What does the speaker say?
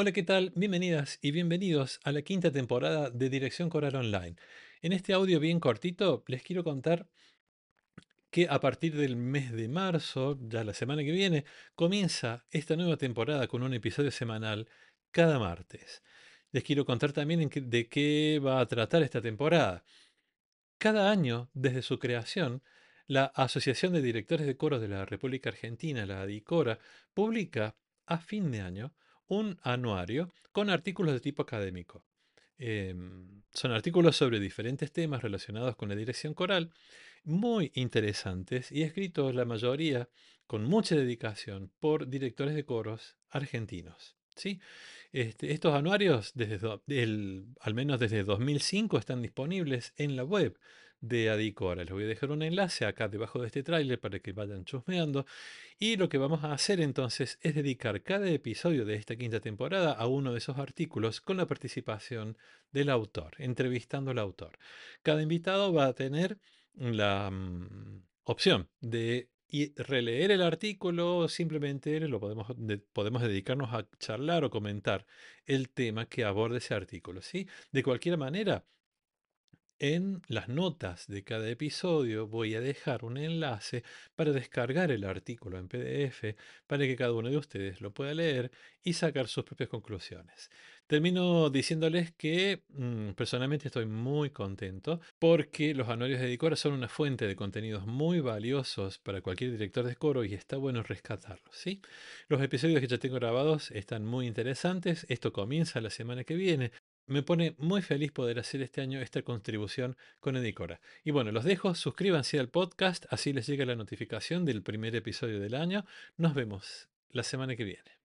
Hola, ¿qué tal? Bienvenidas y bienvenidos a la quinta temporada de Dirección Coral Online. En este audio bien cortito les quiero contar que a partir del mes de marzo, ya la semana que viene, comienza esta nueva temporada con un episodio semanal cada martes. Les quiero contar también de qué va a tratar esta temporada. Cada año, desde su creación, la Asociación de Directores de Coros de la República Argentina, la ADICORA, publica a fin de año un anuario con artículos de tipo académico. Em, son artículos sobre diferentes temas relacionados con la dirección coral, muy interesantes y escritos la mayoría con mucha dedicación por directores de coros argentinos. ¿sí? Este, estos anuarios, desde, al menos desde 2005, están disponibles en la web de Adicora. Les voy a dejar un enlace acá debajo de este tráiler para que vayan chusmeando. Y lo que vamos a hacer entonces es dedicar cada episodio de esta quinta temporada a uno de esos artículos con la participación del autor, entrevistando al autor. Cada invitado va a tener la mm, opción de y releer el artículo, o simplemente lo podemos, de- podemos dedicarnos a charlar o comentar el tema que aborde ese artículo, ¿sí? De cualquier manera, en las notas de cada episodio voy a dejar un enlace para descargar el artículo en PDF para que cada uno de ustedes lo pueda leer y sacar sus propias conclusiones. Termino diciéndoles que mm, personalmente estoy muy contento porque los anuarios de Edicora son una fuente de contenidos muy valiosos para cualquier director de coro y está bueno rescatarlos, ¿sí? Los episodios que ya tengo grabados están muy interesantes. Esto comienza la semana que viene. Me pone muy feliz poder hacer este año esta contribución con Edicora. Y bueno, los dejo, suscríbanse al podcast, así les llega la notificación del primer episodio del año. Nos vemos la semana que viene.